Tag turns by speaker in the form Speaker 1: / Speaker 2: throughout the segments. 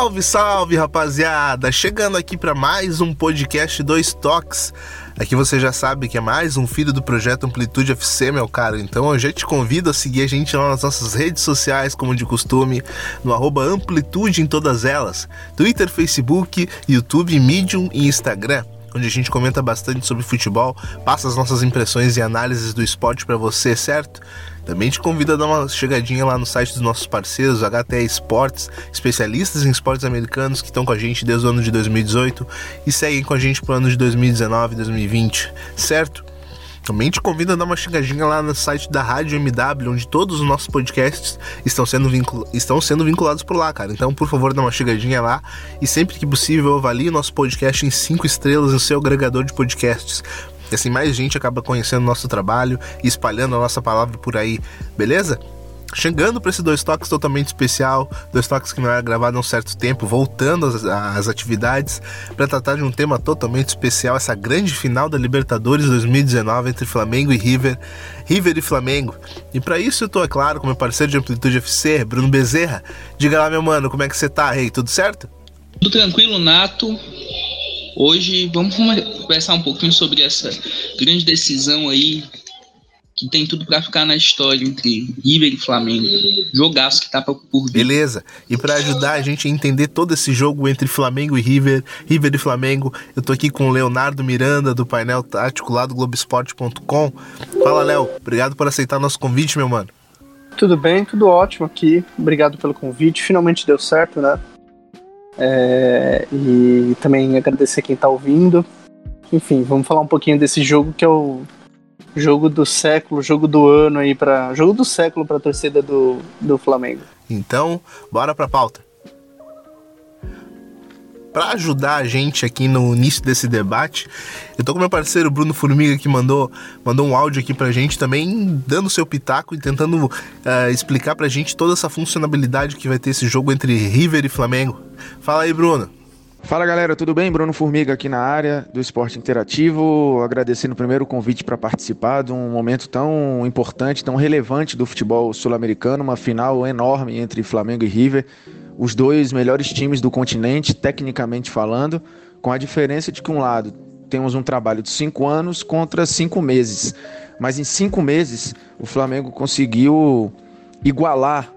Speaker 1: Salve, salve, rapaziada! Chegando aqui para mais um podcast Dois Toques. Aqui você já sabe que é mais um filho do projeto Amplitude FC, meu caro. Então eu já te convido a seguir a gente lá nas nossas redes sociais, como de costume, no arroba Amplitude em todas elas: Twitter, Facebook, YouTube, Medium e Instagram onde a gente comenta bastante sobre futebol, passa as nossas impressões e análises do esporte para você, certo? Também te convido a dar uma chegadinha lá no site dos nossos parceiros, HTE Esportes, especialistas em esportes americanos que estão com a gente desde o ano de 2018 e seguem com a gente pro ano de 2019 e 2020, certo? Também te convido a dar uma chegadinha lá no site da Rádio MW, onde todos os nossos podcasts estão sendo, vincul... estão sendo vinculados por lá, cara. Então, por favor, dá uma chegadinha lá e sempre que possível avalie o nosso podcast em 5 estrelas no seu agregador de podcasts. E assim mais gente acaba conhecendo o nosso trabalho e espalhando a nossa palavra por aí, beleza? Chegando para esse dois toques totalmente especial, dois toques que não era gravado há um certo tempo, voltando às, às atividades para tratar de um tema totalmente especial, essa grande final da Libertadores 2019 entre Flamengo e River, River e Flamengo. E para isso eu tô, é claro, com meu parceiro de Amplitude FC, Bruno Bezerra. Diga lá, meu mano, como é que você tá, rei? Tudo certo?
Speaker 2: Tudo tranquilo, Nato. Hoje vamos conversar um pouquinho sobre essa grande decisão aí que tem tudo para ficar na história entre River e Flamengo. Jogaço que tá por vir.
Speaker 1: Beleza. E para ajudar a gente a entender todo esse jogo entre Flamengo e River, River e Flamengo, eu tô aqui com o Leonardo Miranda do painel tático lá do Globoesporte.com. Fala, Léo. Obrigado por aceitar nosso convite, meu mano.
Speaker 3: Tudo bem, tudo ótimo aqui. Obrigado pelo convite. Finalmente deu certo, né? É, e também agradecer quem tá ouvindo. Enfim, vamos falar um pouquinho desse jogo que é o jogo do século, jogo do ano aí para jogo do século para a torcida do, do Flamengo.
Speaker 1: Então, bora para pauta. Para ajudar a gente aqui no início desse debate, eu tô com meu parceiro Bruno Formiga que mandou, mandou um áudio aqui pra gente também, dando seu pitaco e tentando uh, explicar pra gente toda essa funcionalidade que vai ter esse jogo entre River e Flamengo. Fala aí, Bruno.
Speaker 4: Fala galera, tudo bem? Bruno Formiga aqui na área do Esporte Interativo, agradecendo primeiro o convite para participar de um momento tão importante, tão relevante do futebol sul-americano, uma final enorme entre Flamengo e River, os dois melhores times do continente, tecnicamente falando, com a diferença de que um lado temos um trabalho de cinco anos contra cinco meses, mas em cinco meses o Flamengo conseguiu igualar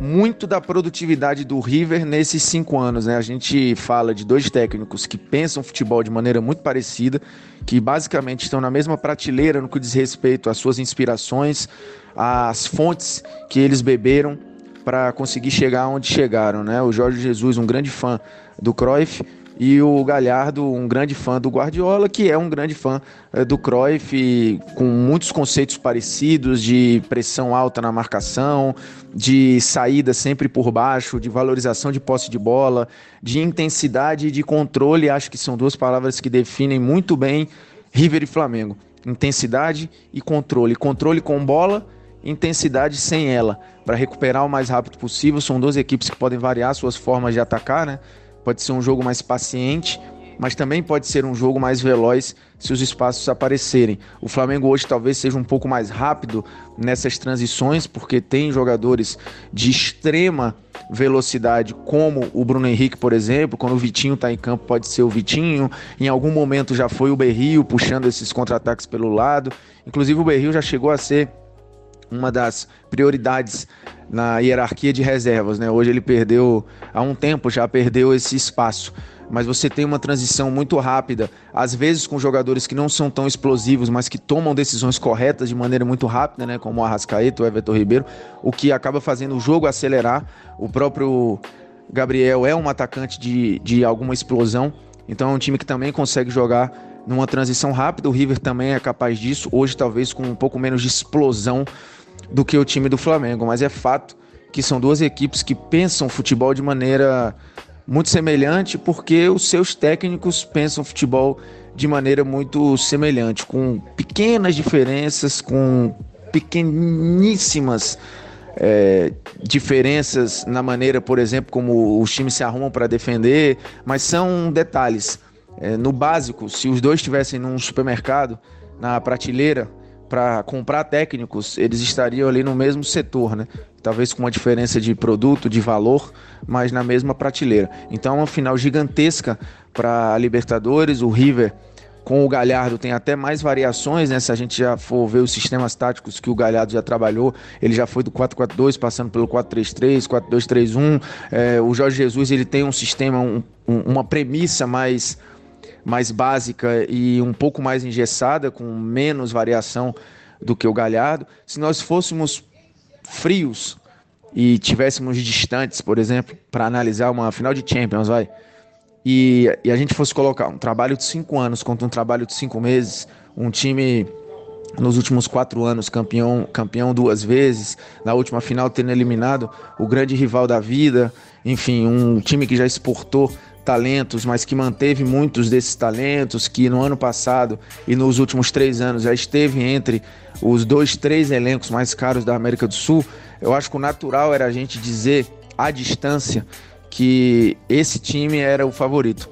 Speaker 4: muito da produtividade do River nesses cinco anos. Né? A gente fala de dois técnicos que pensam futebol de maneira muito parecida, que basicamente estão na mesma prateleira no que diz respeito às suas inspirações, às fontes que eles beberam para conseguir chegar onde chegaram. Né? O Jorge Jesus, um grande fã do Cruyff, e o Galhardo, um grande fã do Guardiola, que é um grande fã eh, do Cruyff, com muitos conceitos parecidos de pressão alta na marcação, de saída sempre por baixo, de valorização de posse de bola, de intensidade e de controle. Acho que são duas palavras que definem muito bem River e Flamengo. Intensidade e controle. Controle com bola, intensidade sem ela, para recuperar o mais rápido possível. São duas equipes que podem variar suas formas de atacar, né? Pode ser um jogo mais paciente, mas também pode ser um jogo mais veloz se os espaços aparecerem. O Flamengo hoje talvez seja um pouco mais rápido nessas transições, porque tem jogadores de extrema velocidade, como o Bruno Henrique, por exemplo. Quando o Vitinho está em campo, pode ser o Vitinho. Em algum momento já foi o Berrio puxando esses contra-ataques pelo lado. Inclusive, o Berrio já chegou a ser uma das prioridades na hierarquia de reservas, né? Hoje ele perdeu, há um tempo já perdeu esse espaço. Mas você tem uma transição muito rápida, às vezes com jogadores que não são tão explosivos, mas que tomam decisões corretas de maneira muito rápida, né? Como o Arrascaeta, o Everton Ribeiro, o que acaba fazendo o jogo acelerar. O próprio Gabriel é um atacante de, de alguma explosão, então é um time que também consegue jogar numa transição rápida. O River também é capaz disso, hoje talvez com um pouco menos de explosão do que o time do Flamengo, mas é fato que são duas equipes que pensam futebol de maneira muito semelhante, porque os seus técnicos pensam futebol de maneira muito semelhante, com pequenas diferenças, com pequeníssimas é, diferenças na maneira, por exemplo, como os times se arrumam para defender, mas são detalhes. É, no básico, se os dois estivessem num supermercado, na prateleira, para comprar técnicos, eles estariam ali no mesmo setor, né? Talvez com uma diferença de produto, de valor, mas na mesma prateleira. Então, é uma final gigantesca para a Libertadores. O River com o Galhardo tem até mais variações, né? Se a gente já for ver os sistemas táticos que o Galhardo já trabalhou, ele já foi do 4-4-2, passando pelo 4-3-3, 4-2-3-1. É, o Jorge Jesus ele tem um sistema, um, um, uma premissa mais mais básica e um pouco mais engessada, com menos variação do que o Galhardo. Se nós fôssemos frios e tivéssemos distantes, por exemplo, para analisar uma final de Champions, vai, e, e, a gente fosse colocar um trabalho de cinco anos contra um trabalho de cinco meses, um time nos últimos quatro anos campeão, campeão duas vezes, na última final tendo eliminado o grande rival da vida, enfim, um time que já exportou talentos, mas que manteve muitos desses talentos, que no ano passado e nos últimos três anos já esteve entre os dois, três elencos mais caros da América do Sul, eu acho que o natural era a gente dizer à distância que esse time era o favorito.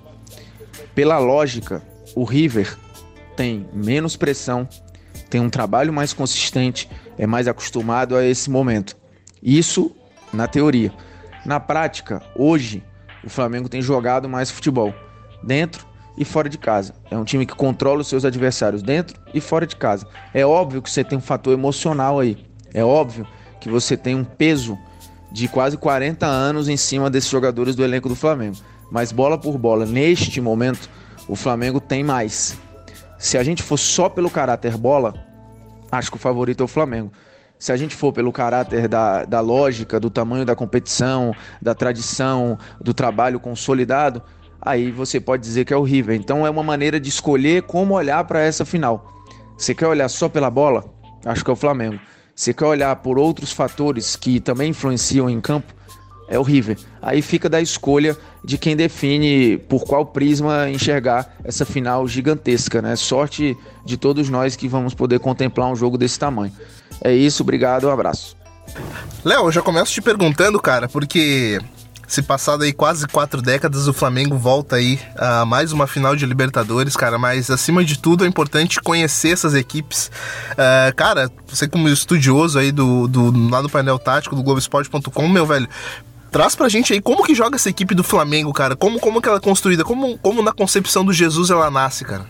Speaker 4: Pela lógica, o River tem menos pressão, tem um trabalho mais consistente, é mais acostumado a esse momento. Isso na teoria. Na prática, hoje, o Flamengo tem jogado mais futebol, dentro e fora de casa. É um time que controla os seus adversários dentro e fora de casa. É óbvio que você tem um fator emocional aí. É óbvio que você tem um peso de quase 40 anos em cima desses jogadores do elenco do Flamengo. Mas bola por bola, neste momento, o Flamengo tem mais. Se a gente for só pelo caráter bola, acho que o favorito é o Flamengo. Se a gente for pelo caráter da, da lógica, do tamanho da competição, da tradição, do trabalho consolidado, aí você pode dizer que é horrível. Então é uma maneira de escolher como olhar para essa final. Você quer olhar só pela bola? Acho que é o Flamengo. Você quer olhar por outros fatores que também influenciam em campo? É horrível. Aí fica da escolha de quem define por qual prisma enxergar essa final gigantesca, né? Sorte de todos nós que vamos poder contemplar um jogo desse tamanho. É isso, obrigado, um abraço.
Speaker 1: Léo, eu já começo te perguntando, cara, porque se passado aí quase quatro décadas, o Flamengo volta aí a mais uma final de Libertadores, cara. Mas acima de tudo é importante conhecer essas equipes. Uh, cara, você como estudioso aí do, do lado do painel tático do Globoesporte.com, meu velho, traz pra gente aí como que joga essa equipe do Flamengo, cara. Como, como que ela é construída, como, como na concepção do Jesus ela nasce, cara.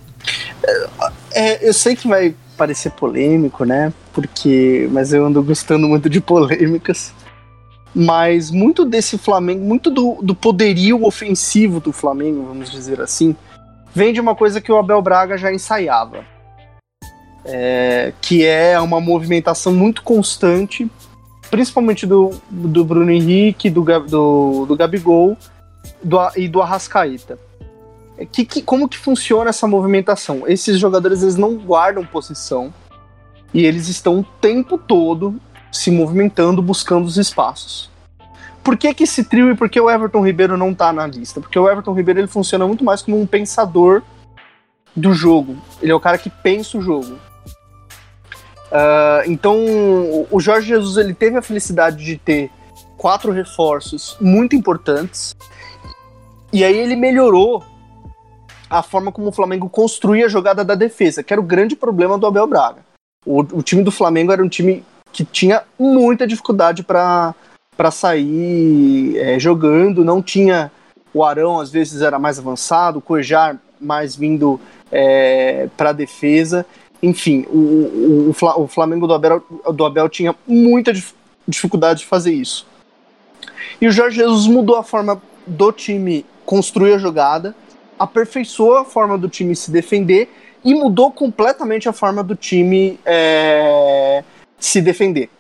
Speaker 3: É, eu sei que vai parecer polêmico, né? Porque, mas eu ando gostando muito de polêmicas. Mas muito desse Flamengo, muito do, do poderio ofensivo do Flamengo, vamos dizer assim, vem de uma coisa que o Abel Braga já ensaiava. É, que é uma movimentação muito constante, principalmente do, do Bruno Henrique, do, do, do Gabigol do, e do Arrascaeta. Que, que, como que funciona essa movimentação? Esses jogadores eles não guardam posição e eles estão o tempo todo se movimentando, buscando os espaços. Por que, que esse trio e por que o Everton Ribeiro não está na lista? Porque o Everton Ribeiro ele funciona muito mais como um pensador do jogo. Ele é o cara que pensa o jogo. Uh, então, o Jorge Jesus ele teve a felicidade de ter quatro reforços muito importantes. E aí ele melhorou a forma como o Flamengo construía a jogada da defesa, que era o grande problema do Abel Braga. O, o time do Flamengo era um time que tinha muita dificuldade para sair é, jogando, não tinha o Arão às vezes era mais avançado, o Cojar mais vindo é, para a defesa. Enfim, o, o, o Flamengo do Abel, do Abel tinha muita dificuldade de fazer isso. E o Jorge Jesus mudou a forma do time construir a jogada, aperfeiçoou a forma do time se defender e mudou completamente a forma do time é, se defender.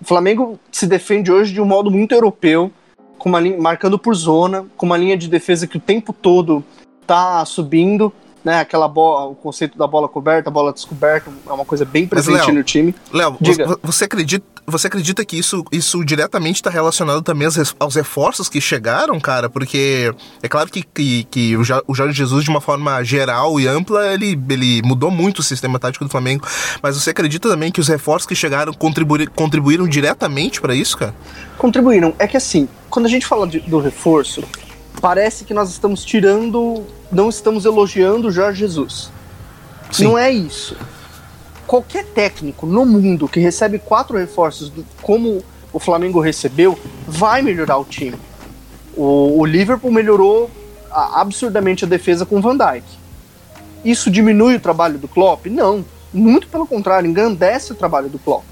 Speaker 3: O Flamengo se defende hoje de um modo muito europeu, com uma linha, marcando por zona, com uma linha de defesa que o tempo todo tá subindo, né? Aquela bola, o conceito da bola coberta, bola descoberta, é uma coisa bem presente Léo, no time.
Speaker 1: Léo, você acredita, você acredita que isso, isso diretamente está relacionado também aos, aos reforços que chegaram, cara? Porque é claro que, que, que o, Jorge Jesus, de uma forma geral e ampla, ele, ele mudou muito o sistema tático do Flamengo. Mas você acredita também que os reforços que chegaram contribuíram, contribuíram diretamente para isso, cara?
Speaker 3: Contribuíram. É que assim, quando a gente fala de, do reforço, parece que nós estamos tirando, não estamos elogiando o Jorge Jesus. Sim. Não é isso. qualquer técnico no mundo que recebe quatro reforços, como o Flamengo recebeu, vai melhorar o time. O, o Liverpool melhorou absurdamente a defesa com o Van Dijk. Isso diminui o trabalho do Klopp? Não. Muito pelo contrário, engrandece o trabalho do Klopp.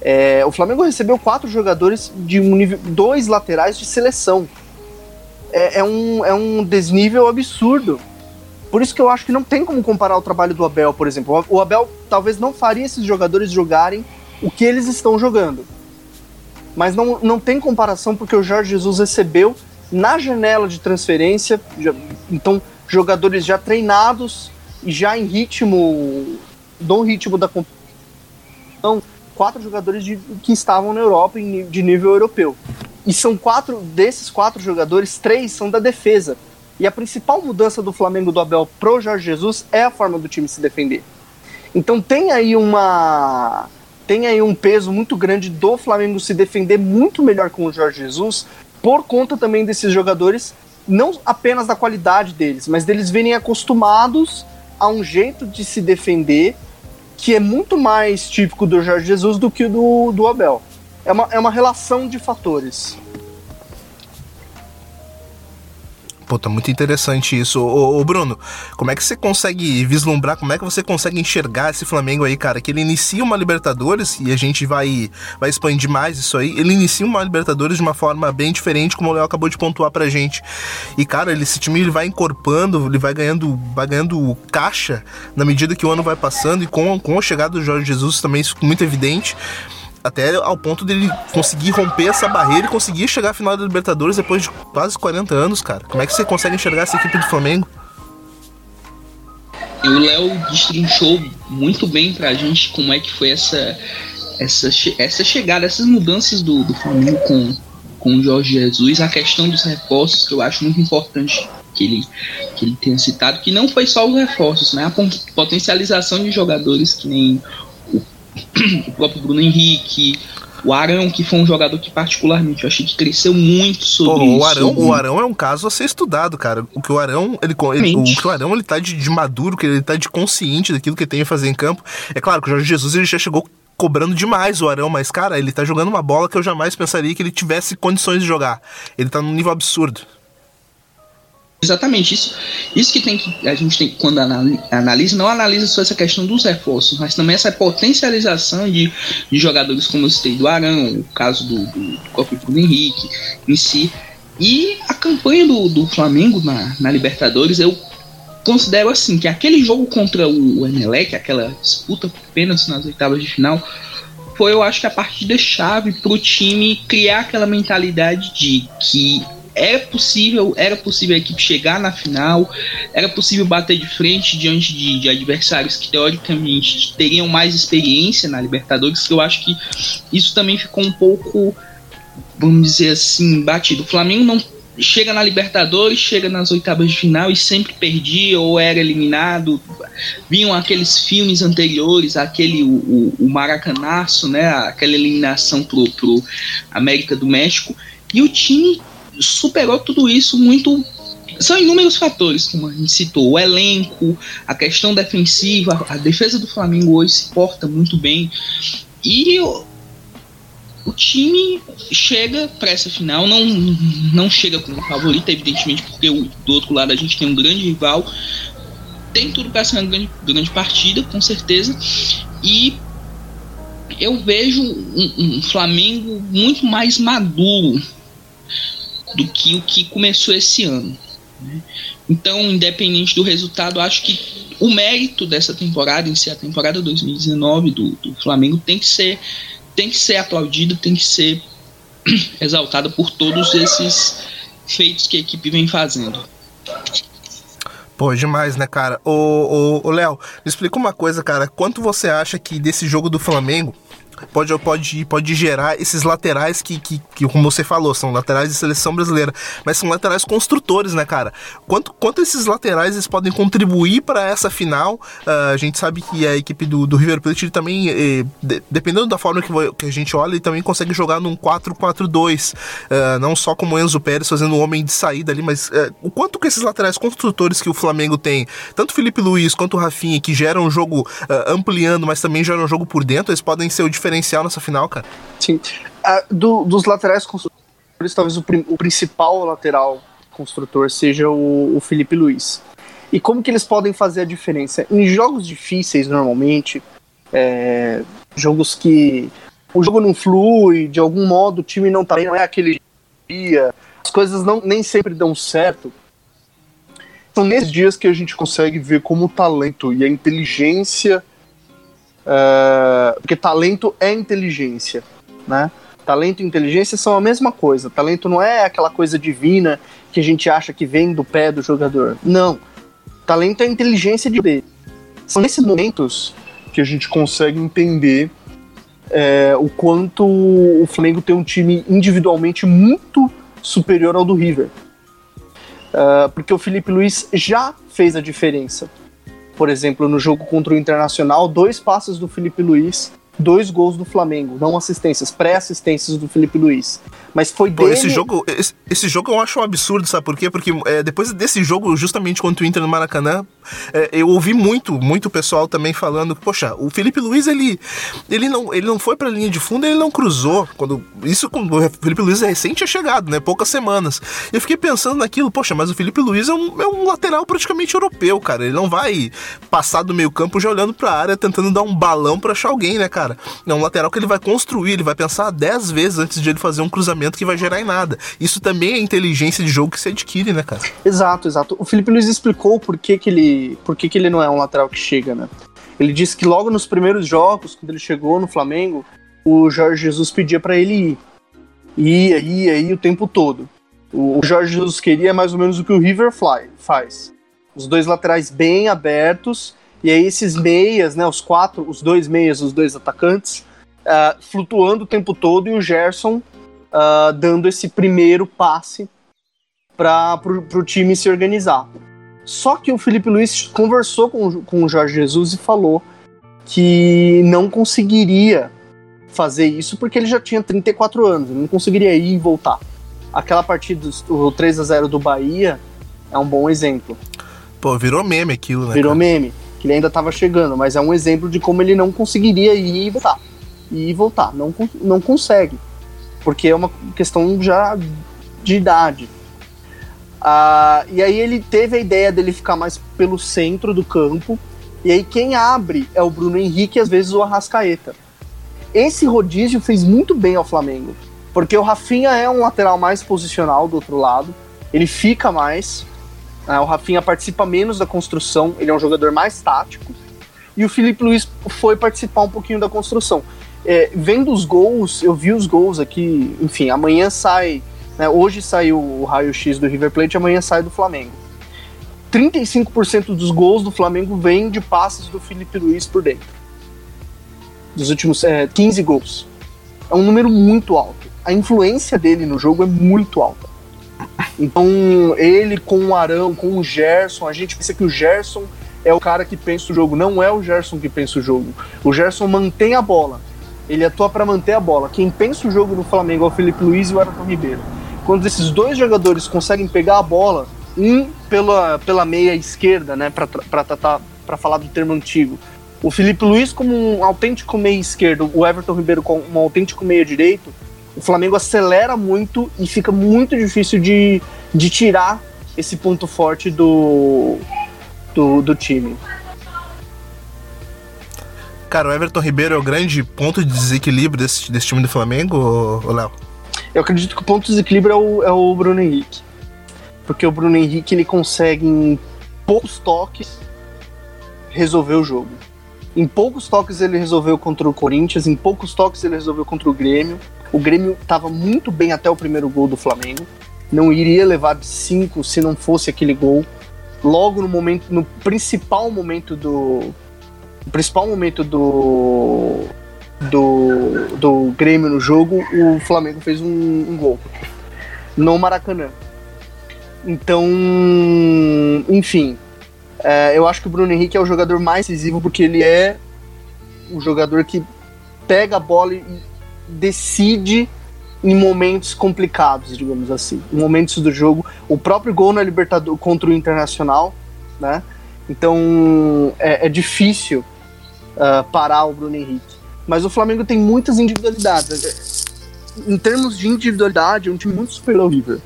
Speaker 3: É, o Flamengo recebeu quatro jogadores de um nível, dois laterais de seleção. É, é, um, é um desnível absurdo. Por isso que eu acho que não tem como comparar o trabalho do Abel, por exemplo. O Abel talvez não faria esses jogadores jogarem o que eles estão jogando. Mas não, não tem comparação porque o Jorge Jesus recebeu na janela de transferência, já, então jogadores já treinados e já em ritmo, do ritmo da competição, quatro jogadores de, que estavam na Europa em, de nível europeu. E são quatro desses quatro jogadores, três são da defesa. E a principal mudança do Flamengo do Abel pro Jorge Jesus é a forma do time se defender. Então tem aí uma tem aí um peso muito grande do Flamengo se defender muito melhor com o Jorge Jesus, por conta também desses jogadores, não apenas da qualidade deles, mas deles virem acostumados a um jeito de se defender que é muito mais típico do Jorge Jesus do que do, do Abel. É uma, é uma relação de fatores.
Speaker 1: Pô, tá muito interessante isso. Ô, ô, Bruno, como é que você consegue vislumbrar, como é que você consegue enxergar esse Flamengo aí, cara? Que ele inicia uma Libertadores, e a gente vai, vai expandir mais isso aí. Ele inicia uma Libertadores de uma forma bem diferente, como o Léo acabou de pontuar pra gente. E, cara, ele, esse time ele vai encorpando, ele vai ganhando, vai ganhando caixa na medida que o ano vai passando, e com, com a chegada do Jorge Jesus também isso ficou muito evidente até ao ponto dele conseguir romper essa barreira e conseguir chegar à final da Libertadores depois de quase 40 anos, cara. Como é que você consegue enxergar essa equipe do Flamengo?
Speaker 2: E o Léo destrinchou muito bem pra gente como é que foi essa essa, essa chegada, essas mudanças do, do Flamengo com, com o Jorge Jesus, a questão dos reforços, que eu acho muito importante que ele, que ele tenha citado, que não foi só os reforços, né? A potencialização de jogadores que nem o próprio Bruno Henrique, o Arão, que foi um jogador que particularmente eu achei que cresceu muito sobre Pô,
Speaker 1: o Arão, O Arão é um caso a ser estudado, cara. O que o Arão, ele, ele o que o Arão ele tá de, de, maduro, que ele tá de consciente daquilo que tem a fazer em campo. É claro que o Jorge Jesus ele já chegou cobrando demais o Arão, mas cara, ele tá jogando uma bola que eu jamais pensaria que ele tivesse condições de jogar. Ele tá num nível absurdo.
Speaker 2: Exatamente, isso, isso que tem que a gente tem quando analisa, não analisa só essa questão dos reforços, mas também essa potencialização de, de jogadores como eu citei do Arão, o caso do, do, do Henrique em si. E a campanha do, do Flamengo na, na Libertadores, eu considero assim, que aquele jogo contra o Emelec, aquela disputa apenas nas oitavas de final, foi eu acho que a partida chave para o time criar aquela mentalidade de que era possível, era possível a equipe chegar na final, era possível bater de frente diante de, de, adversários que teoricamente teriam mais experiência na Libertadores, que eu acho que isso também ficou um pouco, vamos dizer assim, batido. O Flamengo não chega na Libertadores, chega nas oitavas de final e sempre perdia ou era eliminado. Vinham aqueles filmes anteriores, aquele o, o, o Maracanaço, né, aquela eliminação pro, pro América do México. E o time superou tudo isso muito. São inúmeros fatores, como a gente citou, o elenco, a questão defensiva, a defesa do Flamengo hoje se porta muito bem. E o, o time chega para essa final, não, não chega como favorito, evidentemente, porque o, do outro lado a gente tem um grande rival. Tem tudo para ser uma grande, grande partida, com certeza. E eu vejo um, um Flamengo muito mais maduro do que o que começou esse ano. Né? Então, independente do resultado, acho que o mérito dessa temporada, em si, a temporada 2019 do, do Flamengo, tem que ser tem que ser aplaudido, tem que ser exaltado por todos esses feitos que a equipe vem fazendo.
Speaker 1: Pô, demais, né, cara? Ô, ô, ô Léo, me explica uma coisa, cara. Quanto você acha que desse jogo do Flamengo pode, pode, pode gerar esses laterais que, que, que, como você falou, são laterais de seleção brasileira, mas são laterais construtores, né, cara? Quanto, quanto esses laterais eles podem contribuir para essa final? Uh, a gente sabe que a equipe do, do River Plate também, eh, de, dependendo da forma que, que, a gente olha, ele também consegue jogar num 4-4-2, uh, ah, não só como Enzo Pérez fazendo um homem de saída ali, mas uh, o quanto que esses laterais construtores que o Flamengo tem, tanto Felipe Luiz quanto o Rafinha, que geram um jogo ampliando, mas também geram um jogo por dentro, eles podem ser o diferencial nessa final, cara?
Speaker 3: Sim. do, dos laterais construtores, talvez o, o principal lateral construtor seja o, o Felipe Luiz. E como que eles podem fazer a diferença? Em jogos difíceis, normalmente, é, jogos que o jogo não flui, de algum modo o time não tá bem, não é aquele dia, as coisas não, nem sempre dão certo. São nesses dias que a gente consegue ver como o talento e a inteligência. É, porque talento é inteligência, né? Talento e inteligência são a mesma coisa. Talento não é aquela coisa divina que a gente acha que vem do pé do jogador. Não. Talento é inteligência de dele. São nesses momentos que a gente consegue entender é, o quanto o Flamengo tem um time individualmente muito superior ao do River. Uh, porque o Felipe Luiz já fez a diferença. Por exemplo, no jogo contra o Internacional, dois passes do Felipe Luiz dois gols do Flamengo, não assistências, pré-assistências do Felipe Luiz. Mas foi Pô, dele...
Speaker 1: esse jogo, esse, esse, jogo eu acho um absurdo, sabe por quê? Porque é, depois desse jogo, justamente contra o Inter no Maracanã, é, eu ouvi muito, muito pessoal também falando, poxa, o Felipe Luiz ele, ele não, ele não foi para a linha de fundo, ele não cruzou. Quando isso quando o Felipe Luiz é recente é chegado, né? Poucas semanas. Eu fiquei pensando naquilo, poxa, mas o Felipe Luiz é um, é um lateral praticamente europeu, cara. Ele não vai passar do meio campo já olhando para a área tentando dar um balão para achar alguém, né, cara? cara. É um lateral que ele vai construir, ele vai pensar 10 vezes antes de ele fazer um cruzamento que vai gerar em nada. Isso também é inteligência de jogo que se adquire, né, cara?
Speaker 3: Exato, exato. O Felipe Luiz explicou por que, que ele. por que, que ele não é um lateral que chega, né? Ele disse que logo nos primeiros jogos, quando ele chegou no Flamengo, o Jorge Jesus pedia para ele ir. Ia, ia, ia o tempo todo. O Jorge Jesus queria mais ou menos o que o River Fly faz. Os dois laterais bem abertos e aí esses meias, né, os quatro, os dois meias, os dois atacantes, uh, flutuando o tempo todo e o Gerson uh, dando esse primeiro passe para o time se organizar. Só que o Felipe Luiz conversou com, com o Jorge Jesus e falou que não conseguiria fazer isso porque ele já tinha 34 anos, ele não conseguiria ir e voltar. Aquela partida, o 3 a 0 do Bahia, é um bom exemplo.
Speaker 1: Pô, virou meme aquilo, né?
Speaker 3: Virou cara? meme que ele ainda estava chegando, mas é um exemplo de como ele não conseguiria ir e voltar. E voltar. Não, não consegue. Porque é uma questão já de idade. Ah, e aí ele teve a ideia dele ficar mais pelo centro do campo. E aí quem abre é o Bruno Henrique e às vezes o Arrascaeta. Esse rodízio fez muito bem ao Flamengo. Porque o Rafinha é um lateral mais posicional do outro lado. Ele fica mais. É, o Rafinha participa menos da construção, ele é um jogador mais tático. E o Felipe Luiz foi participar um pouquinho da construção. É, vendo os gols, eu vi os gols aqui, enfim, amanhã sai. Né, hoje saiu o raio-x do River Plate, amanhã sai do Flamengo. 35% dos gols do Flamengo vêm de passes do Felipe Luiz por dentro. Dos últimos é, 15 gols. É um número muito alto. A influência dele no jogo é muito alta. Então, ele com o Arão, com o Gerson, a gente pensa que o Gerson é o cara que pensa o jogo. Não é o Gerson que pensa o jogo. O Gerson mantém a bola. Ele atua para manter a bola. Quem pensa o jogo no Flamengo é o Felipe Luiz e o Everton Ribeiro. Quando esses dois jogadores conseguem pegar a bola, um pela, pela meia esquerda, né, para falar do termo antigo, o Felipe Luiz como um autêntico meia esquerdo, o Everton Ribeiro como um autêntico meia direito, o Flamengo acelera muito e fica muito difícil de, de tirar esse ponto forte do, do, do time.
Speaker 1: Cara, o Everton Ribeiro é o grande ponto de desequilíbrio desse, desse time do Flamengo, Léo?
Speaker 3: Eu acredito que o ponto de desequilíbrio é o, é o Bruno Henrique. Porque o Bruno Henrique ele consegue, em poucos toques, resolver o jogo. Em poucos toques ele resolveu contra o Corinthians, em poucos toques ele resolveu contra o Grêmio. O Grêmio estava muito bem até o primeiro gol do Flamengo. Não iria levar de cinco se não fosse aquele gol. Logo no momento, no principal momento do, principal momento do do, do Grêmio no jogo, o Flamengo fez um, um gol no Maracanã. Então, enfim, é, eu acho que o Bruno Henrique é o jogador mais decisivo porque ele é o jogador que pega a bola e decide em momentos complicados, digamos assim, em momentos do jogo. O próprio gol na Libertadores contra o Internacional, né? Então é, é difícil uh, parar o Bruno Henrique. Mas o Flamengo tem muitas individualidades. Em termos de individualidade, é um time muito superior ao River.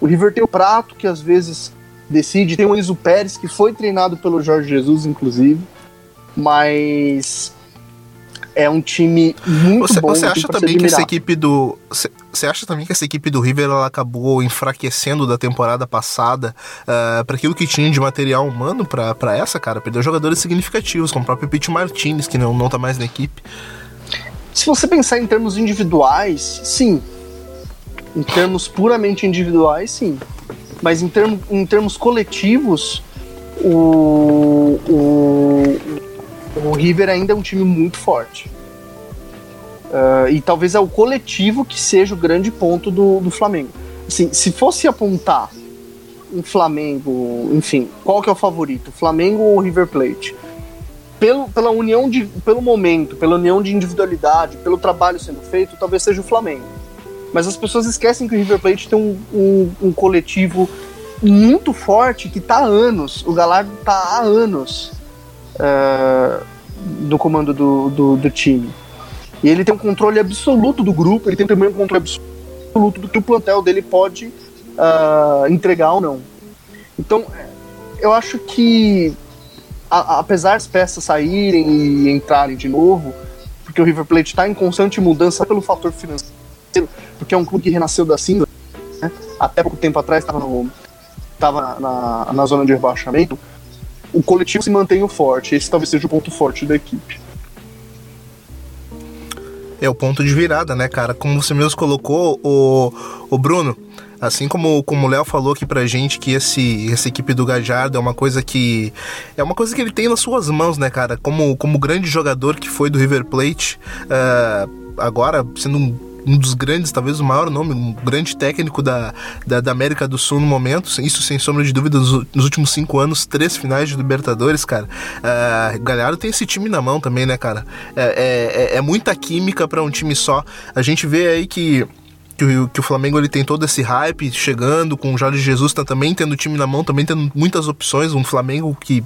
Speaker 3: O River tem o Prato, que às vezes decide, tem o Enzo Pérez, que foi treinado pelo Jorge Jesus, inclusive, mas é um time muito
Speaker 1: você,
Speaker 3: bom.
Speaker 1: Você acha também que essa equipe do. Você acha também que essa equipe do River ela acabou enfraquecendo da temporada passada uh, eh, para aquilo que tinha de material humano para essa, cara? Perdeu jogadores significativos, como o próprio Pete Martinez, que não, não tá mais na equipe.
Speaker 3: Se você pensar em termos individuais, sim. Em termos puramente individuais, sim. Mas em, termo, em termos coletivos, o, o, o River ainda é um time muito forte. Uh, e talvez é o coletivo que seja o grande ponto do, do Flamengo. Assim, se fosse apontar um Flamengo, enfim, qual que é o favorito? Flamengo ou River Plate? Pelo, pela união de, pelo momento, pela união de individualidade, pelo trabalho sendo feito, talvez seja o Flamengo. Mas as pessoas esquecem que o River Plate tem um, um, um coletivo muito forte que está há anos. O Galardo está há anos uh, do comando do, do, do, time. E ele tem um controle absoluto do grupo, ele tem também um controle absoluto do que o plantel dele pode uh, entregar ou não. Então, eu acho que, a, apesar das peças saírem e entrarem de novo, porque o River Plate está em constante mudança pelo fator financeiro, porque é um clube que renasceu da cinza, né? até pouco tempo atrás estava no, na, na zona de rebaixamento, o coletivo se mantém forte. Esse talvez seja o ponto forte da equipe.
Speaker 1: É o ponto de virada, né, cara? Como você mesmo colocou, o, o Bruno, assim como, como o Léo falou aqui pra gente que esse, essa equipe do Gajardo é uma coisa que. É uma coisa que ele tem nas suas mãos, né, cara? Como, como grande jogador que foi do River Plate, uh, agora sendo um um dos grandes, talvez o maior nome, um grande técnico da, da, da, América do Sul no momento. Isso sem sombra de dúvida, nos últimos cinco anos, três finais de Libertadores, cara. Uh, Galhardo tem esse time na mão também, né, cara? É, é, é muita química para um time só. A gente vê aí que que o, que o Flamengo ele tem todo esse hype chegando, com o Jorge Jesus tá também tendo o time na mão, também tendo muitas opções, um Flamengo que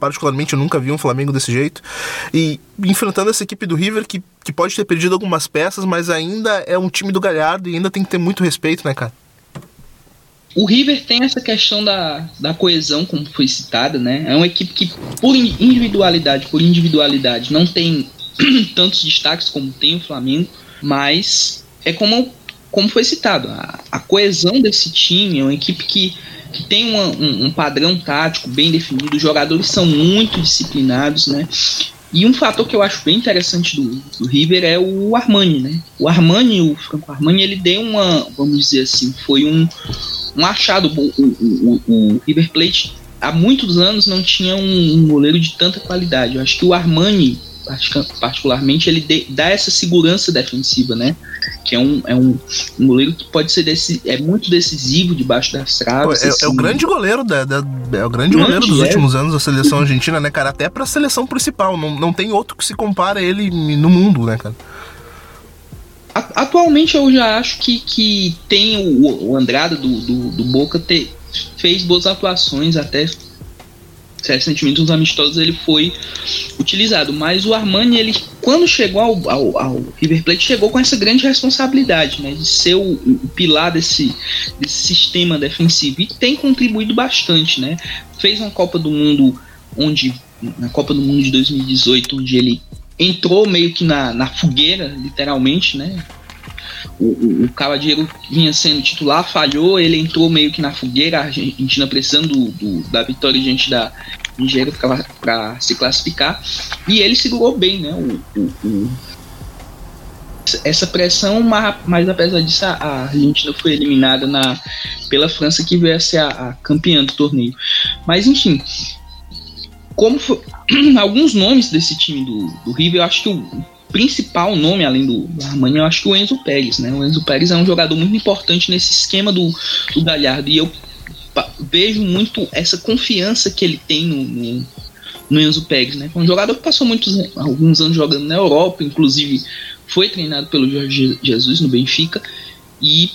Speaker 1: particularmente eu nunca vi um Flamengo desse jeito, e enfrentando essa equipe do River que, que pode ter perdido algumas peças, mas ainda é um time do Galhardo e ainda tem que ter muito respeito, né, cara?
Speaker 2: O River tem essa questão da, da coesão, como foi citada, né? É uma equipe que, por individualidade, por individualidade, não tem tantos destaques como tem o Flamengo, mas é como como foi citado, a, a coesão desse time é uma equipe que, que tem uma, um, um, padrão tático bem definido, os jogadores são muito disciplinados, né? E um fator que eu acho bem interessante do, do River é o Armani, né? O Armani, o Franco Armani, ele deu uma, vamos dizer assim, foi um, um achado. O, o, o, o River Plate há muitos anos não tinha um, um goleiro de tanta qualidade. Eu acho que o Armani particularmente, ele dá essa segurança defensiva, né? Que é um, é um, um goleiro que pode ser desse, é muito decisivo debaixo das traves.
Speaker 1: É, assim. é, o grande goleiro da, da é o grande, grande goleiro dos é. últimos anos da seleção argentina, né, cara? Até pra seleção principal. Não, não tem outro que se compara a ele no mundo, né, cara?
Speaker 2: Atualmente eu já acho que, que tem o, o Andrada do, do, do Boca ter, fez boas atuações até recentemente nos amistosos ele foi utilizado, mas o Armani ele quando chegou ao, ao, ao, River Plate chegou com essa grande responsabilidade, né, de ser o, o, pilar desse, desse sistema defensivo e tem contribuído bastante, né? Fez uma Copa do Mundo onde na Copa do Mundo de 2018 onde ele entrou meio que na, na fogueira, literalmente, né? O, o, o vinha sendo titular, falhou, ele entrou meio que na fogueira, a Argentina precisando do, do, da vitória diante da Nigéria para se classificar, e ele segurou bem, né? O, essa pressão, mas, apesar disso, a Argentina foi eliminada na, pela França, que veio a ser a, a campeã do torneio. Mas enfim, como foi, alguns nomes desse time do, do River, eu acho que o principal nome, além do, Armani, eu acho que o Enzo Pérez, né? O Enzo Pérez é um jogador muito importante nesse esquema do, do Galhardo. E eu vejo muito essa confiança que ele tem no, no, no Enzo Pérez, né? Um jogador que passou muitos alguns anos jogando na Europa, inclusive foi treinado pelo Jorge Jesus no Benfica. E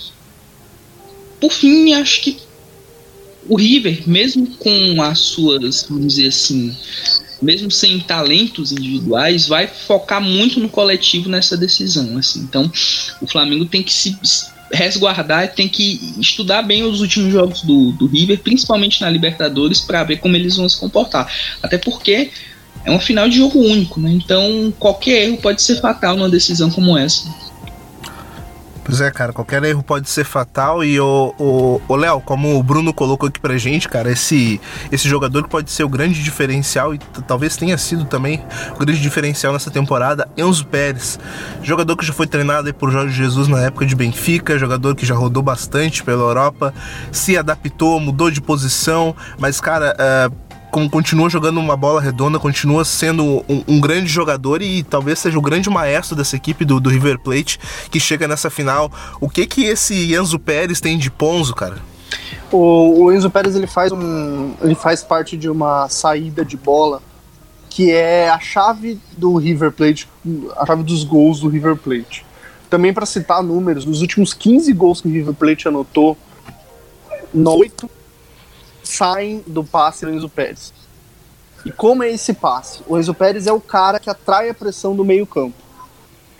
Speaker 2: por fim, acho que o River, mesmo com as suas, vamos dizer assim, mesmo sem talentos individuais, vai focar muito no coletivo nessa decisão. Assim. Então, o Flamengo tem que se resguardar e tem que estudar bem os últimos jogos do, do River, principalmente na Libertadores, para ver como eles vão se comportar. Até porque é uma final de jogo único, né? Então qualquer erro pode ser fatal numa decisão como essa.
Speaker 1: Pois é, cara, qualquer erro pode ser fatal. E o, o, o Léo, como o Bruno colocou aqui pra gente, cara, esse, esse jogador que pode ser o grande diferencial e talvez tenha sido também o grande diferencial nessa temporada, Enzo Pérez. Jogador que já foi treinado por Jorge Jesus na época de Benfica, jogador que já rodou bastante pela Europa, se adaptou, mudou de posição, mas, cara. Uh, continua jogando uma bola redonda, continua sendo um, um, grande jogador e talvez seja o grande maestro dessa equipe do, do, River Plate que chega nessa final. O que que esse Enzo Pérez tem de ponzo, cara?
Speaker 3: O, o Enzo Pérez ele faz um, ele faz parte de uma saída de bola que é a chave do River Plate, a chave dos gols do River Plate. Também para citar números, nos últimos 15 gols que o River Plate anotou, 8 saem do passe do Enzo Pérez. E como é esse passe? O Enzo Pérez é o cara que atrai a pressão do meio-campo.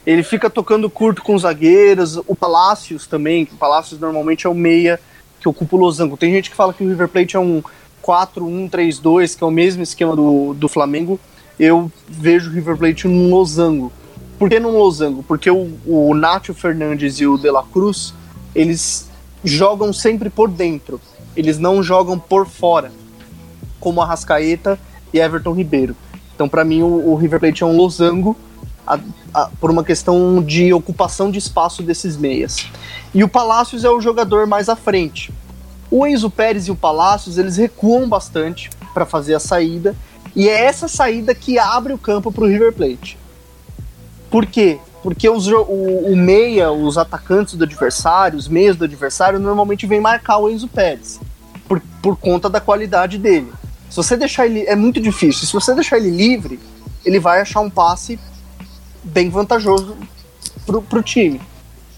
Speaker 3: Ele fica tocando curto com os zagueiros, o Palácios também, o Palácios normalmente é o meia que ocupa o losango. Tem gente que fala que o River Plate é um 4-1-3-2, que é o mesmo esquema do, do Flamengo. Eu vejo o River Plate num losango. Por que num losango? Porque o, o Nacho Fernandes e o De La Cruz, eles jogam sempre por dentro eles não jogam por fora, como a Rascaeta e Everton Ribeiro. Então, para mim, o, o, River Plate é um losango a, a, por uma questão de ocupação de espaço desses meias. E o Palácios é o jogador mais à frente. O Enzo Pérez e o Palácios, eles recuam bastante para fazer a saída, e é essa saída que abre o campo para o River Plate. Por quê? Porque os, o, o, meia, os atacantes do adversário, os meias do adversário, normalmente vem marcar o Enzo Pérez por, por conta da qualidade dele. Se você deixar ele. É muito difícil. Se você deixar ele livre, ele vai achar um passe bem vantajoso pro, pro time.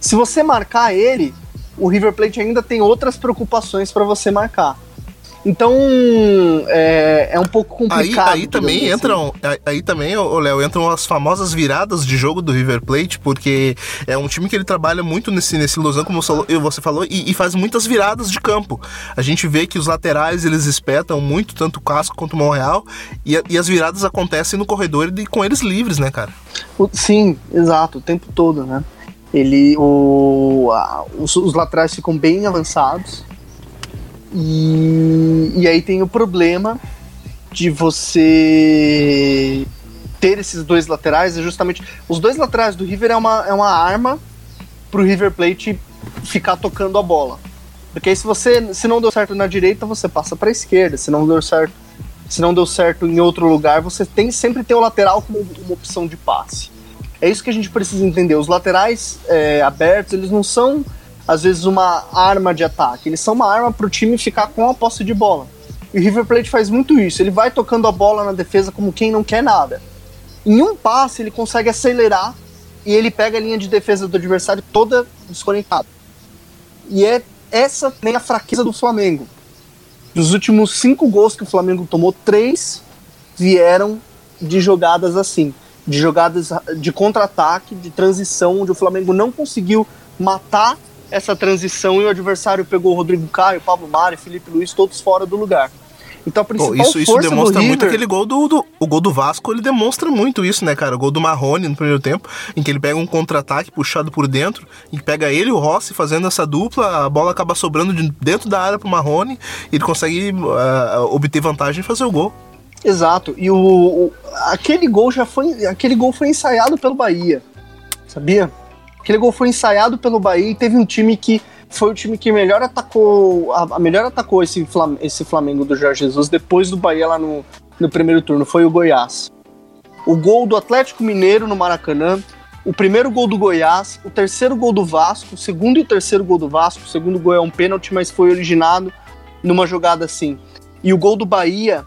Speaker 3: Se você marcar ele, o River Plate ainda tem outras preocupações para você marcar. Então é, é um pouco complicado.
Speaker 1: Aí, aí também assim. entram, aí, também, o Léo, entram as famosas viradas de jogo do River Plate, porque é um time que ele trabalha muito nesse, nesse ilusão, como você falou, e, e, faz muitas viradas de campo. A gente vê que os laterais eles espetam muito, tanto o Casco quanto o Monreal, e, e as viradas acontecem no corredor e com eles livres, né, cara?
Speaker 3: Sim, exato, o tempo todo, né? Ele, o, a, os, os laterais ficam bem avançados e, e aí tem o problema de você ter esses dois laterais, é justamente. Os dois laterais do River é uma, é uma arma pro River Plate ficar tocando a bola. Porque aí se você se não deu certo na direita, você passa para esquerda. Se não deu certo, se não deu certo em outro lugar, você tem sempre tem o lateral como uma opção de passe. É isso que a gente precisa entender. Os laterais é, abertos, eles não são às vezes, uma arma de ataque. Eles são uma arma para o time ficar com a posse de bola. E o River Plate faz muito isso. Ele vai tocando a bola na defesa como quem não quer nada. Em um passe, ele consegue acelerar e ele pega a linha de defesa do adversário toda desconectada. E é essa nem a fraqueza do Flamengo. Dos últimos cinco gols que o Flamengo tomou, três vieram de jogadas assim. De jogadas de contra-ataque, de transição, onde o Flamengo não conseguiu matar essa transição e o adversário pegou o Rodrigo Caio, Pablo Mari, Felipe Luiz, todos fora do lugar. Então a principal
Speaker 1: Pô, isso, isso demonstra
Speaker 3: muito
Speaker 1: aquele gol do, do, O gol do Vasco, ele demonstra muito isso, né, cara? O gol do Marrone no primeiro tempo, em que ele pega um contra-ataque puxado por dentro, e pega ele e o Rossi fazendo essa dupla, a bola acaba sobrando de dentro da área pro Marrone, e ele consegue uh, obter vantagem e fazer o gol.
Speaker 3: Exato. E o, o, aquele gol já foi. Aquele gol foi ensaiado pelo Bahia. Sabia? Aquele gol foi ensaiado pelo Bahia e teve um time que foi o time que melhor atacou, a, a melhor atacou esse, Flam, esse Flamengo do Jorge Jesus depois do Bahia lá no, no primeiro turno, foi o Goiás. o gol do Atlético Mineiro no Maracanã, o primeiro gol do Goiás, o terceiro gol do Vasco, o segundo e o terceiro gol do Vasco, o segundo gol é um pênalti, mas foi originado numa jogada assim. E o gol do Bahia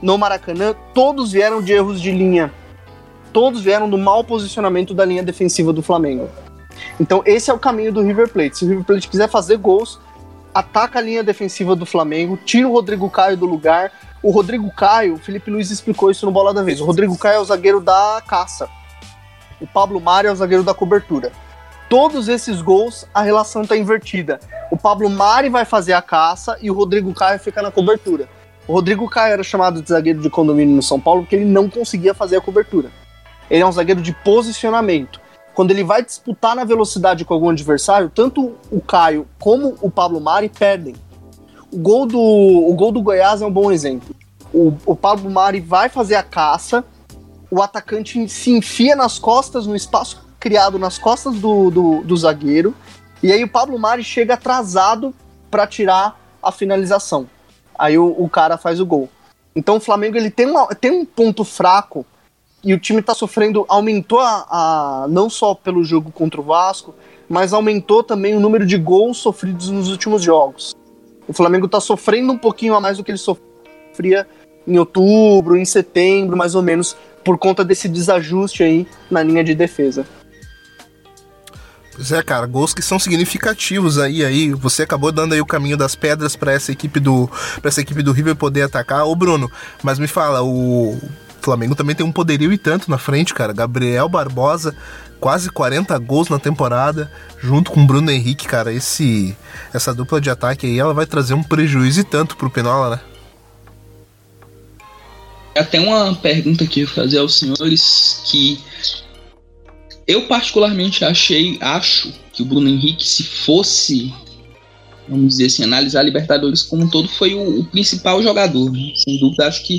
Speaker 3: no Maracanã, todos vieram de erros de linha. Todos vieram do mau posicionamento da linha defensiva do Flamengo. Então esse é o caminho do River Plate. Se o River Plate quiser fazer gols, ataca a linha defensiva do Flamengo, tira o Rodrigo Caio do lugar. O Rodrigo Caio, o Felipe Luiz explicou isso no Bola da Vez. O Rodrigo Caio é o zagueiro da caça. O Pablo Mari é o zagueiro da cobertura. Todos esses gols, a relação está invertida. O Pablo Mari vai fazer a caça e o Rodrigo Caio fica na cobertura. O Rodrigo Caio era chamado de zagueiro de condomínio no São Paulo porque ele não conseguia fazer a cobertura. Ele é um zagueiro de posicionamento quando ele vai disputar na velocidade com algum adversário, tanto o Caio como o Pablo Mari perdem. O gol do, o gol do Goiás é um bom exemplo. O, o Pablo Mari vai fazer a caça, o atacante se enfia nas costas, no espaço criado nas costas do, do, do zagueiro, e aí o Pablo Mari chega atrasado para tirar a finalização. Aí o, o cara faz o gol. Então o Flamengo ele tem, uma, tem um ponto fraco e o time está sofrendo, aumentou a, a, não só pelo jogo contra o Vasco, mas aumentou também o número de gols sofridos nos últimos jogos. O Flamengo está sofrendo um pouquinho a mais do que ele sofria em outubro, em setembro, mais ou menos, por conta desse desajuste aí na linha de defesa.
Speaker 1: Pois é, cara, gols que são significativos aí, aí. Você acabou dando aí o caminho das pedras para essa equipe do para essa equipe do River poder atacar. Ô Bruno, mas me fala, o Flamengo também tem um poderio e tanto na frente, cara. Gabriel Barbosa, quase 40 gols na temporada, junto com Bruno Henrique, cara. Esse, essa dupla de ataque aí, ela vai trazer um prejuízo e tanto pro Penola, né?
Speaker 2: Até uma pergunta que eu fazer aos senhores que eu particularmente achei, acho que o Bruno Henrique, se fosse, vamos dizer assim, analisar a Libertadores como um todo, foi o, o principal jogador. Né? Sem dúvida, acho que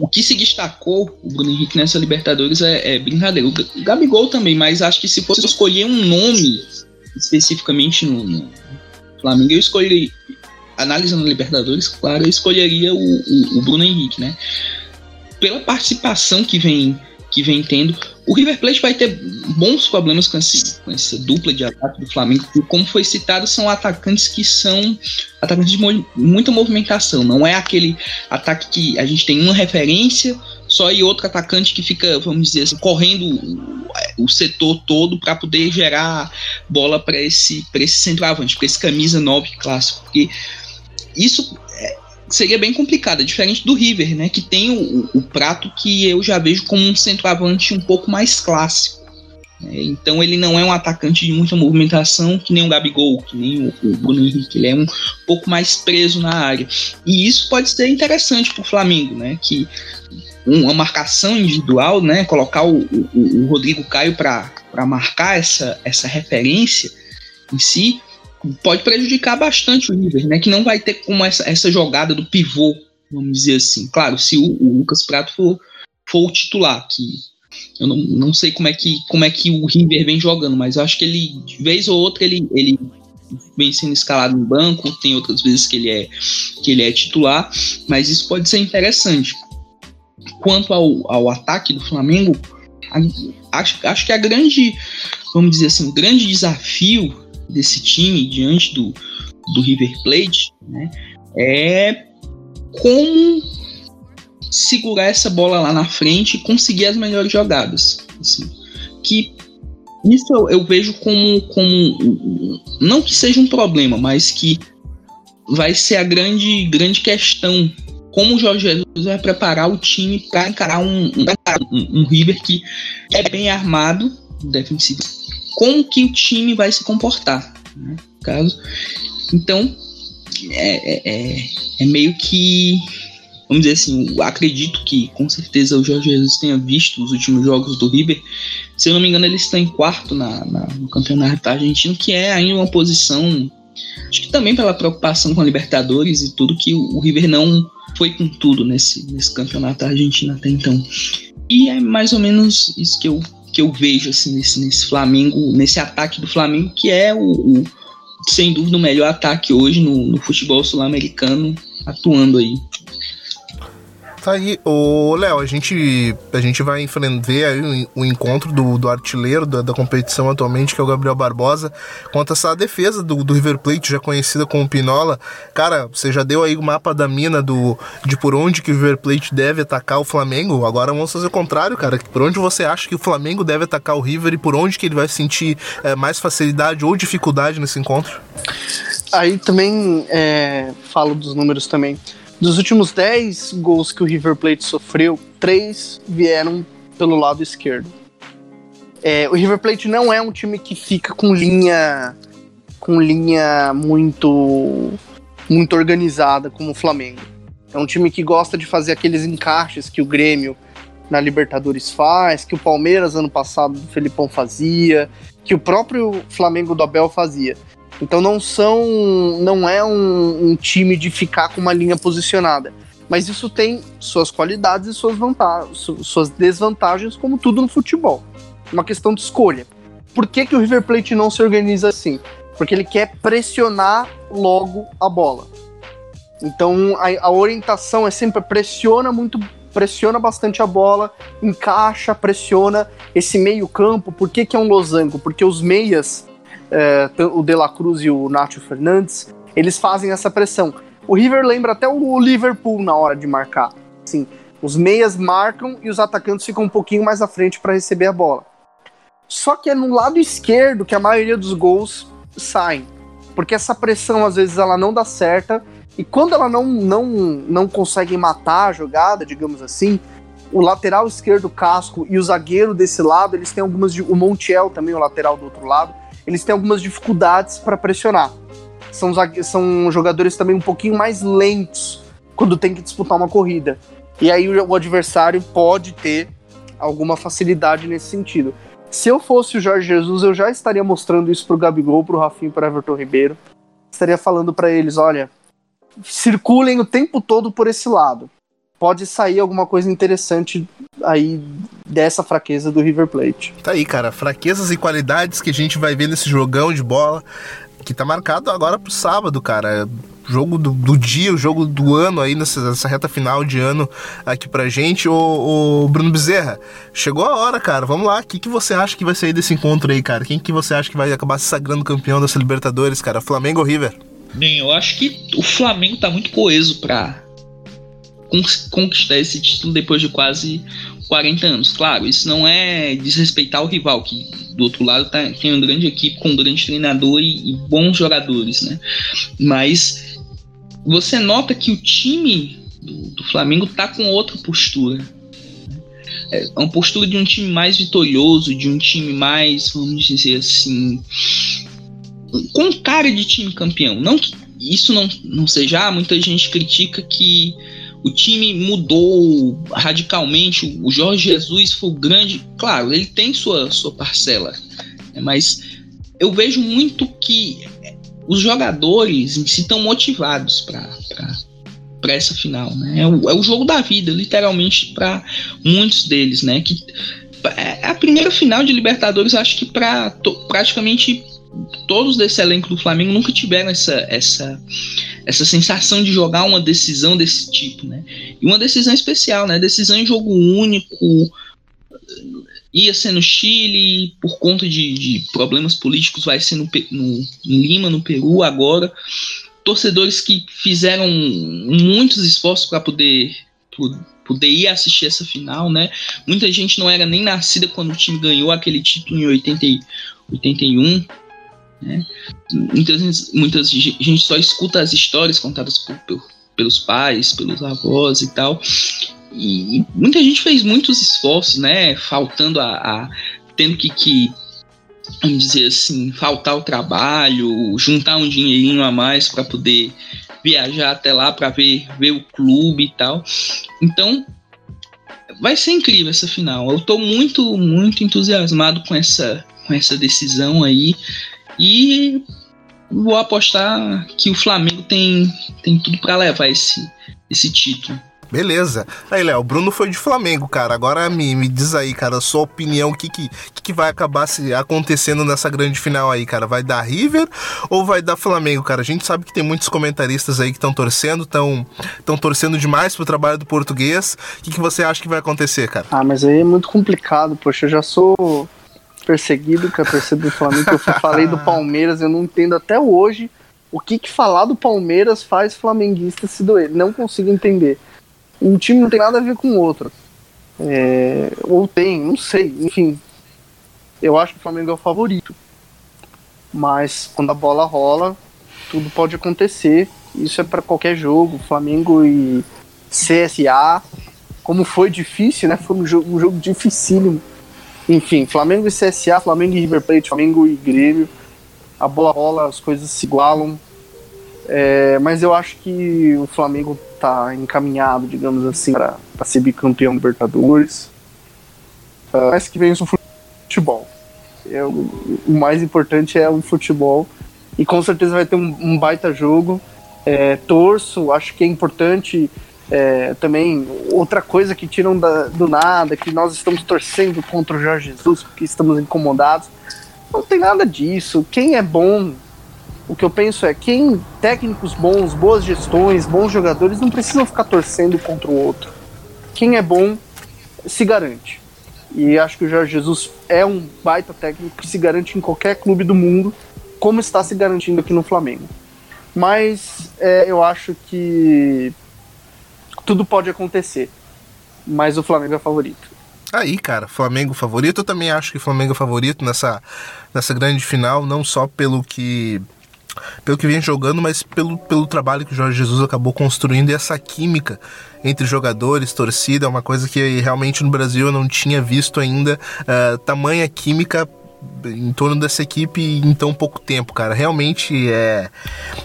Speaker 2: o que se destacou o Bruno Henrique nessa Libertadores é, é brincadeira. O Gabigol também, mas acho que se fosse escolher um nome especificamente no, no Flamengo, eu escolheria, analisando a Libertadores, claro, eu escolheria o, o, o Bruno Henrique, né? Pela participação que vem que vem tendo. O River Plate vai ter bons problemas com, esse, com essa dupla de ataque do Flamengo, porque, como foi citado, são atacantes que são atacantes de muita movimentação. Não é aquele ataque que a gente tem uma referência só e outro atacante que fica, vamos dizer assim, correndo o, setor todo para poder gerar bola para esse, esse centroavante, para esse camisa 9 clássico. Porque isso seria bem complicada, diferente do River, né? Que tem o, o, prato que eu já vejo como um centroavante um pouco mais clássico. Né? Então ele não é um atacante de muita movimentação, que nem o Gabigol, que nem o, o Bruno Henrique. Ele é um pouco mais preso na área. E isso pode ser interessante para o Flamengo, né? Que uma marcação individual, né? Colocar o, o, o Rodrigo Caio para marcar essa, essa referência em si pode prejudicar bastante o River, né? Que não vai ter como essa, essa jogada do pivô, vamos dizer assim. Claro, se o, o Lucas Prato for, for o titular, que eu não, não sei como é, que, como é que o River vem jogando, mas eu acho que ele, de vez ou outra, ele, ele vem sendo escalado no banco, tem outras vezes que ele é, que ele é titular, mas isso pode ser interessante. Quanto ao, ao ataque do Flamengo, acho, acho que a grande, vamos dizer assim, o grande desafio desse time diante do, do River Plate né, é como segurar essa bola lá na frente e conseguir as melhores jogadas. Assim, que isso eu, eu, vejo como, como. Não que seja um problema, mas que vai ser a grande, grande questão. Como o Jorge Jesus vai preparar o time para encarar um, um, um River que é bem armado defensivo como que o time vai se comportar, né, caso. Então, é, é, é, é meio que, vamos dizer assim, acredito que com certeza o Jorge Jesus tenha visto os últimos jogos do River. Se eu não me engano, ele está em quarto na, na, no campeonato argentino, que é ainda uma posição, acho que também pela preocupação com a Libertadores e tudo, que o, o River não foi com tudo nesse, nesse campeonato argentino até então. E é mais ou menos isso que eu que eu vejo assim nesse, nesse Flamengo, nesse ataque do Flamengo, que é o, o sem dúvida o melhor ataque hoje no, no futebol sul-americano atuando aí.
Speaker 1: Tá aí. Ô, Léo, a gente, a gente vai ver aí o, o encontro do, do artilheiro da, da, competição atualmente, que é o Gabriel Barbosa, contra essa defesa do, do River Plate, já conhecida como Pinola. Cara, você já deu aí o mapa da mina do, de por onde que o River Plate deve atacar o Flamengo. Agora vamos fazer o contrário, cara. Por onde você acha que o Flamengo deve atacar o River e por onde que ele vai sentir é, mais facilidade ou dificuldade nesse encontro?
Speaker 3: Aí também é, falo dos números também. Dos últimos 10 gols que o River Plate sofreu, 3 vieram pelo lado esquerdo. É, o River Plate não é um time que fica com linha com linha muito muito organizada como o Flamengo. É um time que gosta de fazer aqueles encaixes que o Grêmio na Libertadores faz, que o Palmeiras ano passado do Felipão fazia, que o próprio Flamengo do Abel fazia. Então não são, não é um, um time de ficar com uma linha posicionada. Mas isso tem suas qualidades e suas, vantagens, suas desvantagens, como tudo no futebol. Uma questão de escolha. Por que, que o River Plate não se organiza assim? Porque ele quer pressionar logo a bola. Então a, a orientação é sempre pressiona muito, pressiona bastante a bola, encaixa, pressiona esse meio campo. Por que, que é um losango? Porque os meias é, o De La Cruz e o Nacho Fernandes, eles fazem essa pressão. O River lembra até o Liverpool na hora de marcar. Assim, os meias marcam e os atacantes ficam um pouquinho mais à frente para receber a bola. Só que é no lado esquerdo que a maioria dos gols saem. Porque essa pressão, às vezes, ela não dá certa. E quando ela não, não, não consegue matar a jogada, digamos assim, o lateral esquerdo, Casco, e o zagueiro desse lado, eles têm algumas. O Montiel também, o lateral do outro lado, eles têm algumas dificuldades para pressionar. São, são jogadores também um pouquinho mais lentos quando tem que disputar uma corrida. E aí o adversário pode ter alguma facilidade nesse sentido. Se eu fosse o Jorge Jesus, eu já estaria mostrando isso pro Gabigol, pro Rafinho, pro Everton Ribeiro. Estaria falando para eles, olha, circulem o tempo todo por esse lado pode sair alguma coisa interessante aí dessa fraqueza do River Plate.
Speaker 1: Tá aí, cara, fraquezas e qualidades que a gente vai ver nesse jogão de bola que tá marcado agora pro sábado, cara. Jogo do, do dia, o jogo do ano aí nessa, nessa, reta final de ano aqui pra gente. O, o, Bruno Bezerra, chegou a hora, cara. Vamos lá. O que, que você acha que vai sair desse encontro aí, cara? Quem que você acha que vai acabar se sagrando campeão dessa Libertadores, cara? Flamengo ou River?
Speaker 2: Bem, eu acho que o Flamengo tá muito coeso pra, conquistar esse título depois de quase 40 anos. Claro, isso não é desrespeitar o rival, que do outro lado tá, tem uma grande equipe com um grande treinador e, e bons jogadores, né? Mas você nota que o time do, do Flamengo tá com outra postura. É uma postura de um time mais vitorioso, de um time mais, vamos dizer assim, com cara de time campeão. Não que isso não, não seja, ah, muita gente critica que o time mudou radicalmente. O Jorge Jesus foi o grande. Claro, ele tem sua, sua parcela, né, mas eu vejo muito que os jogadores em si estão motivados para essa final. Né? É, o, é o jogo da vida, literalmente, para muitos deles. Né? Que, é a primeira final de Libertadores, acho que para praticamente todos desse elenco do Flamengo nunca tiveram essa, essa, essa sensação de jogar uma decisão desse tipo, né? E uma decisão especial, né? Decisão em jogo único, ia ser no Chile, por conta de, de problemas políticos, vai ser no, no, em Lima, no Peru, agora. Torcedores que fizeram muitos esforços para poder, poder ir assistir essa final, né? Muita gente não era nem nascida quando o time ganhou aquele título em 80, 81. Né? Muitas, muitas gente só escuta as histórias contadas por, por, pelos pais, pelos avós e tal. E, e, muita gente fez muitos esforços, né? Faltando a. a tendo que, que, vamos dizer assim, faltar o trabalho, juntar um dinheirinho a mais para poder viajar até lá para ver, ver o clube e tal. Então, vai ser incrível essa final. Eu estou muito, muito entusiasmado com essa, com essa decisão aí. E vou apostar que o Flamengo tem, tem tudo para levar esse, esse título.
Speaker 1: Beleza. Aí, Léo, o Bruno foi de Flamengo, cara. Agora me, me diz aí, cara, a sua opinião, o que, que, que vai acabar se acontecendo nessa grande final aí, cara? Vai dar River ou vai dar Flamengo, cara? A gente sabe que tem muitos comentaristas aí que estão torcendo, estão torcendo demais pro trabalho do português. O que, que você acha que vai acontecer, cara?
Speaker 3: Ah, mas aí é muito complicado, poxa, eu já sou perseguido com a torcida do Flamengo, eu falei do Palmeiras, eu não entendo até hoje o que, que falar do Palmeiras faz flamenguista se doer. Não consigo entender um time não tem nada a ver com o outro. É, ou tem, não sei, enfim. Eu acho que o Flamengo é o favorito. Mas quando a bola rola, tudo pode acontecer. Isso é para qualquer jogo. Flamengo e CSA. Como foi difícil, né? Foi um jogo, um jogo dificílimo. Enfim, Flamengo e CSA, Flamengo e River Plate, Flamengo e Grêmio. A bola rola, as coisas se igualam. É, mas eu acho que o Flamengo está encaminhado, digamos assim, para ser bicampeão Libertadores. Uh, mas que vem o futebol. É, o, o, mais importante é o futebol. E com certeza vai ter um, um baita jogo. É, torço, acho que é importante é, também. Outra coisa que tiram da, do nada, que nós estamos torcendo contra o Jorge Jesus porque estamos incomodados. Não tem nada disso. Quem é bom o que eu penso é quem técnicos bons, boas gestões, bons jogadores não precisam ficar torcendo contra o outro. Quem é bom se garante. E acho que o Jorge Jesus é um baita técnico que se garante em qualquer clube do mundo, como está se garantindo aqui no Flamengo. Mas é, eu acho que tudo pode acontecer. Mas o Flamengo é favorito.
Speaker 1: Aí, cara, Flamengo favorito. Eu também acho que Flamengo é favorito nessa, nessa grande final, não só pelo que pelo que vem jogando, mas pelo, pelo trabalho que o Jorge Jesus acabou construindo e essa química entre jogadores, torcida, é uma coisa que realmente no Brasil eu não tinha visto ainda. Uh, tamanha química em torno dessa equipe em tão pouco tempo, cara. Realmente é,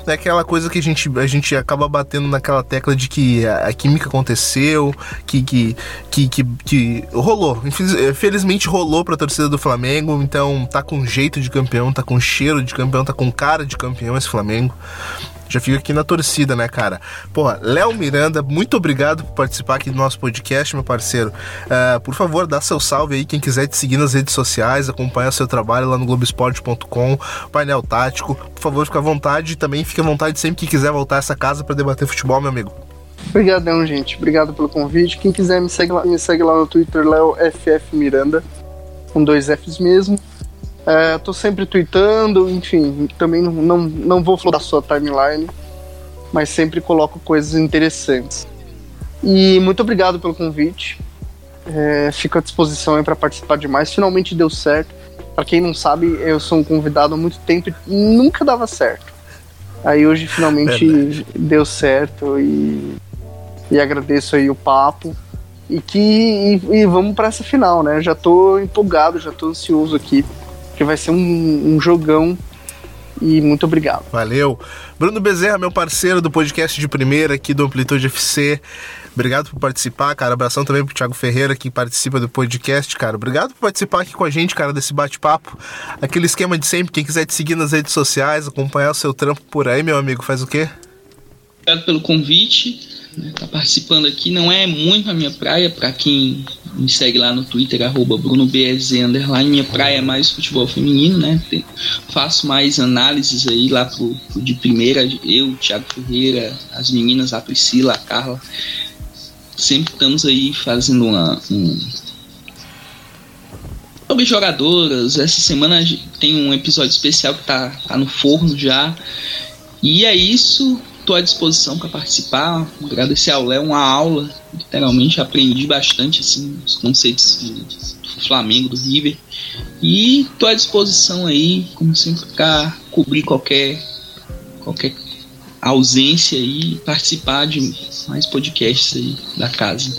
Speaker 1: é aquela coisa que a gente, a gente acaba batendo naquela tecla de que a, a química aconteceu, que, que, que, que, que rolou. Infelizmente rolou pra torcida do Flamengo, então tá com jeito de campeão, tá com cheiro de campeão, tá com cara de campeão esse Flamengo já fica aqui na torcida, né, cara? Porra, Léo Miranda, muito obrigado por participar aqui do nosso podcast, meu parceiro. Uh, por favor, dá seu salve aí, quem quiser te seguir nas redes sociais, acompanhar seu trabalho lá no Globoesporte.com, painel tático. Por favor, fica à vontade e também fique à vontade sempre que quiser voltar a essa casa para debater futebol, meu amigo.
Speaker 3: Obrigadão, gente. Obrigado pelo convite. Quem quiser me segue lá, me segue lá no Twitter, Léo FF Miranda, com dois Fs mesmo. É, tô sempre tweetando, enfim, também não, não, não vou falar da sua timeline, mas sempre coloco coisas interessantes. E muito obrigado pelo convite. É, fico à disposição para participar de mais. Finalmente deu certo. Para quem não sabe, eu sou um convidado há muito tempo e nunca dava certo. Aí hoje finalmente Verdade. deu certo e, e agradeço aí o papo. E que e, e vamos para essa final, né? Já tô empolgado, já tô ansioso aqui que vai ser um, um jogão e muito obrigado.
Speaker 1: Valeu. Bruno Bezerra, meu parceiro do podcast de primeira aqui do Amplitude FC. Obrigado por participar, cara. Abração também pro Thiago Ferreira que participa do podcast, cara. Obrigado por participar aqui com a gente, cara, desse bate-papo. Aquele esquema de sempre, quem quiser te seguir nas redes sociais, acompanhar o seu trampo por aí, meu amigo, faz o quê?
Speaker 2: Obrigado pelo convite né, tá participando aqui. Não é muito a minha praia, para quem me segue lá no Twitter, arroba BrunoBZ, underline, minha praia é mais futebol feminino, né? Tem, faço mais análises aí lá pro, pro, de primeira, eu, Thiago Ferreira, as meninas, a Priscila, a Carla. Sempre estamos aí fazendo uma, um, sobre jogadoras. Essa semana tem um episódio especial que tá, tá no forno já. E é isso. Estou à disposição para participar. Agradecer ao Léo, uma aula. Literalmente aprendi bastante assim, os conceitos do Flamengo, do River. E estou à disposição aí, como sempre, para cobrir qualquer, qualquer ausência e participar de mais podcasts aí da casa.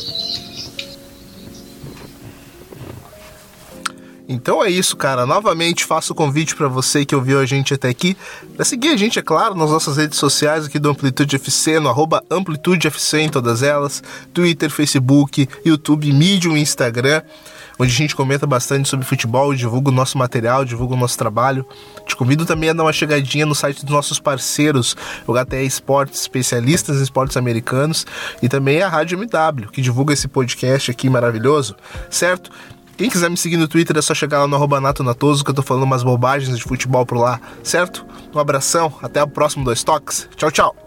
Speaker 1: Então é isso, cara. Novamente faço o convite para você que ouviu a gente até aqui, para seguir a gente, é claro, nas nossas redes sociais aqui do Amplitude FC, no arroba Amplitude FC em todas elas, Twitter, Facebook, YouTube, Medium Instagram. onde a gente comenta bastante sobre futebol, divulga o nosso material, divulga o nosso trabalho. Te convido também a dar uma chegadinha no site dos nossos parceiros, o HTE Esportes, especialistas em esportes americanos, e também a Rádio MW, que divulga esse podcast aqui maravilhoso, certo? Quem quiser me seguir no Twitter é só chegar lá no arroba que eu tô falando umas bobagens de futebol por lá, certo? Um abração, até o próximo Dois Toques. Tchau, tchau!